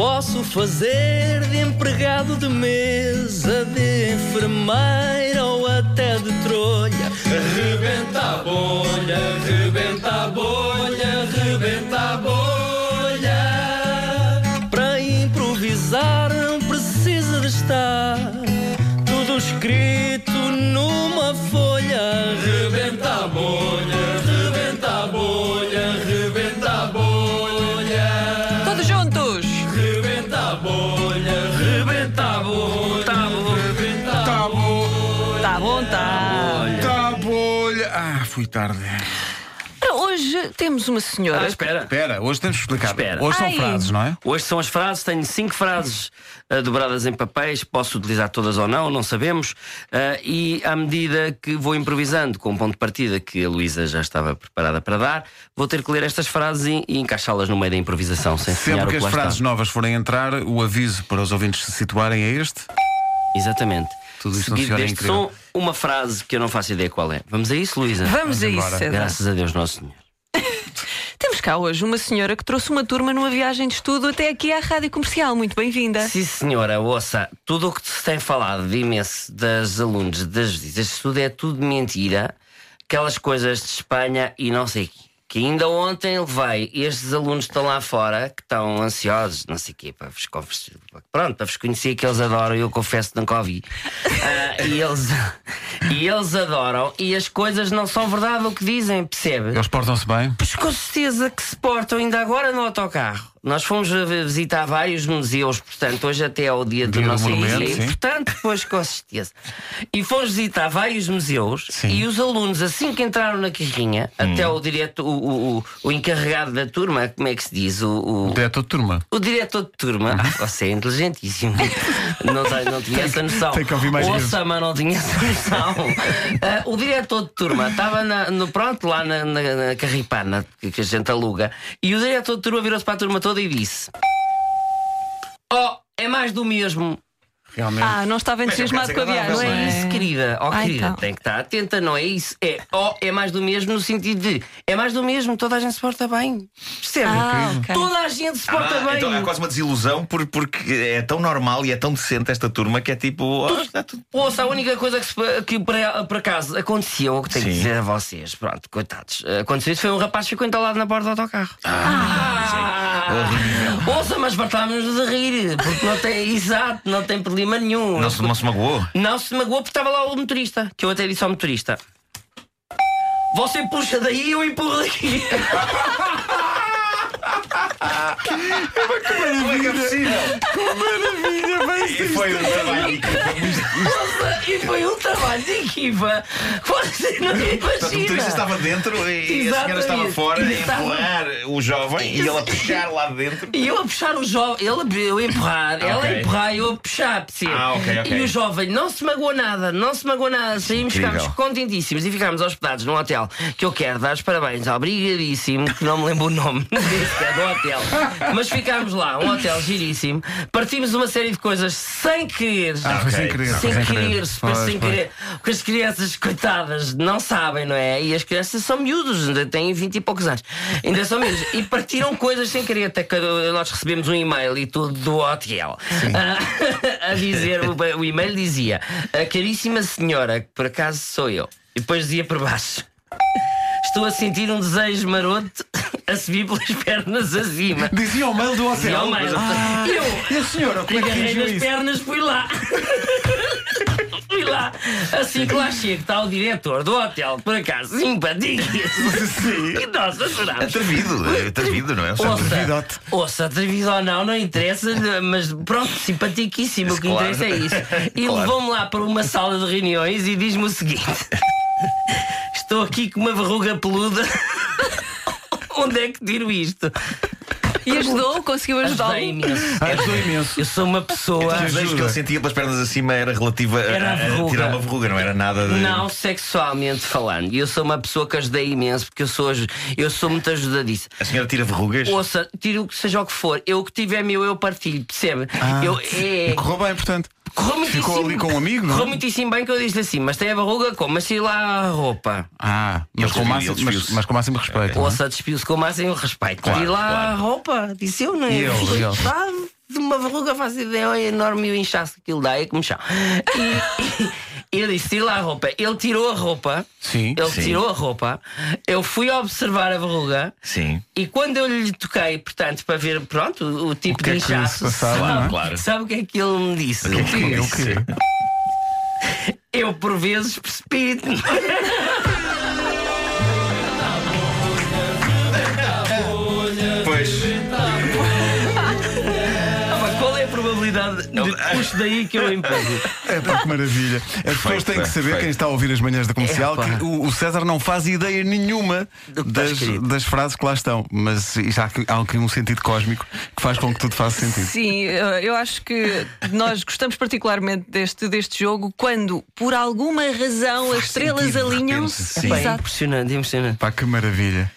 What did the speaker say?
Posso fazer de empregado de mesa, de enfermeira ou até de trolha. Rebenta a bolha, rebenta a bolha, rebenta a bolha. Para improvisar não precisa de estar tudo escrito fui tarde. Hoje temos uma senhora. Ah, espera. Espera, hoje temos que explicar. Espera. Hoje são Ai. frases, não é? Hoje são as frases, tenho cinco frases ah, dobradas em papéis, posso utilizar todas ou não, não sabemos. Ah, e à medida que vou improvisando com o ponto de partida que a Luísa já estava preparada para dar, vou ter que ler estas frases e, e encaixá-las no meio da improvisação, sem Sempre o que que as frases está. novas forem entrar, o aviso para os ouvintes se situarem é este. Exatamente. Tudo isto Seguido deste incrível. som, uma frase que eu não faço ideia qual é. Vamos a isso, Luísa? Vamos a isso, embora. César. Graças a Deus, Nosso Senhor. Temos cá hoje uma senhora que trouxe uma turma numa viagem de estudo até aqui à Rádio Comercial. Muito bem-vinda. Sim, senhora, ouça, tudo o que se tem falado de imenso das alunos das visitas de estudo é tudo mentira. Aquelas coisas de Espanha e não sei o quê. Que ainda ontem levei estes alunos que estão lá fora, que estão ansiosos, não sei o quê, para vos conversar. Pronto, para vos conhecer que eles adoram, eu confesso que nunca ouvi. Ah, e, eles, e eles adoram, e as coisas não são verdade o que dizem, percebe? Eles portam-se bem. Pois com certeza que se portam ainda agora no autocarro. Nós fomos visitar vários museus, portanto, hoje até é o dia do Dia do nosso monumento, dia. sim. Portanto, pois com certeza. E fomos visitar vários museus Sim. e os alunos, assim que entraram na carrinha, até o direto, o, o, o, o encarregado da turma, como é que se diz? O, o, Diretor de turma. o diretor de turma, ah, você é inteligentíssimo. Não, sei, não tinha essa noção. tem que ouvir mais vezes. Ouça, mas não tinha essa noção. Ah, o diretor de turma estava no, pronto, lá na, na, na carripana que, que a gente aluga, e o diretor de turma virou-se para a turma toda e disse: Oh, é mais do mesmo. Realmente. Ah, não estava entusiasmado com a viagem. Não é isso, querida. Oh, Ah, querida, então. tem que estar atenta, não é isso. É, oh, é mais do mesmo no sentido de é mais do mesmo, toda a gente se porta bem. Percebe? Ah, ok. Toda a gente se porta Ah, bem. então há quase uma desilusão por- porque é tão normal e é tão decente esta turma que é tipo. oh, está tudo- Ouça, a única coisa que, se- que por, por acaso aconteceu, o que tenho que Sim. dizer a vocês, pronto, coitados, aconteceu isso foi um rapaz que ficou entalado na porta do autocarro. Ah, Ouça, mas fartámos-nos de rir, porque não tem, exato, não tem problema nenhum. Não se, não se magoou? Não se magoou porque estava lá o motorista, que eu até disse ao motorista: Você puxa daí e eu empurro daqui. Como é que é possível? Maravilha, bem E foi um trabalho. Nossa, e foi um trabalho de equipa. Você não Portanto, o motorista imagina. estava dentro e a senhora Exatamente. estava fora a Estava- empurrar o jovem e ele a puxar lá dentro. E eu a puxar o jovem, ele eu a empurrar, ela a empurrar e eu a puxar, percebe? Ah, ok, ok. E o jovem não se magoou nada, não se magoou nada. Saímos, ficámos contentíssimos e ficámos hospedados num hotel que eu quero dar os parabéns, obrigadíssimo, que não me lembro o nome desse que é do hotel. Mas ficámos lá, um hotel giríssimo, partimos uma série de coisas sem querer. Ah, foi sem querer. Sem foi querer, super Pois, sem pois. querer. Porque as crianças, coitadas, não sabem, não é? E as crianças são miúdos, ainda têm 20 e poucos anos. Ainda são miúdos. E partiram coisas sem querer. Até que nós recebemos um e-mail e tudo do hotel Ah, a dizer: o, o e-mail dizia, a caríssima senhora, que por acaso sou eu. E depois dizia por baixo. Estou a sentir um desejo maroto a subir pelas pernas acima. Dizia o mail do Dizia hotel. ao mail. Ah, Eu e a senhora, como é que reagiu nas isso? pernas, fui lá. fui lá. Assim que lá chego, está o diretor do hotel, por acaso, simpaticíssimo. E nós adorámos. Atrevido, é atrevido, não é? Ouça, atrevidote. ouça, atrevido ou não, não interessa, mas pronto, simpaticíssimo. O que Claro. interessa é isso. E Claro. levou-me lá para uma sala de reuniões e diz-me o seguinte: Estou aqui com uma verruga peluda. Onde é que tiro isto? E ajudou? Conseguiu ajudá-lo? Ajudei imenso. Ah, ajudou imenso. Eu sou uma pessoa. O desejo que ele sentia pelas pernas acima era relativa a, Era a a- a tirar uma verruga, não era nada de. Não sexualmente falando. E eu sou uma pessoa que ajudei imenso, porque eu sou, eu sou muito ajudadiça. A senhora tira verrugas? Ouça, tiro o que seja o que for. Eu o que tiver meu, eu partilho, percebe? eu, é, correu bem, portanto. Correu ficou ali com um amigo, não? Correu muitíssimo bem que eu disse assim, mas tem a verruga como? Tira lá a roupa. Ah, mas com, máximo, mas, mas com máximo respeito. é? Ouça, despiu-se com o máximo respeito. Claro, tira lá claro. a roupa, disse eu, não é? E e de uma verruga, faço ideia, é enorme e o inchaço que aquilo dá é como chão. E, e eu disse: tira lá a roupa. Ele tirou a roupa. Sim, Ele sim. tirou a roupa. Eu fui observar a verruga. Sim. E quando eu lhe toquei, portanto, para ver pronto, o, o tipo O é de se inchaço, passava, sabe, é? Claro. sabe o que é que ele me disse? O que é que ele disse? Eu, por vezes, precipito-me. puxo daí que eu empurro? É pá, que maravilha. As pessoas têm que saber, quem está a ouvir as manhãs da comercial, que o, o César não faz ideia nenhuma está das, das frases que lá estão. Mas já há aqui- um sentido cósmico que faz com que tudo faça sentido. Sim, eh, eu acho que nós gostamos particularmente deste, deste jogo quando, por alguma razão, as estrelas alinham-se. é impressionante, impressionante. Pá, que maravilha.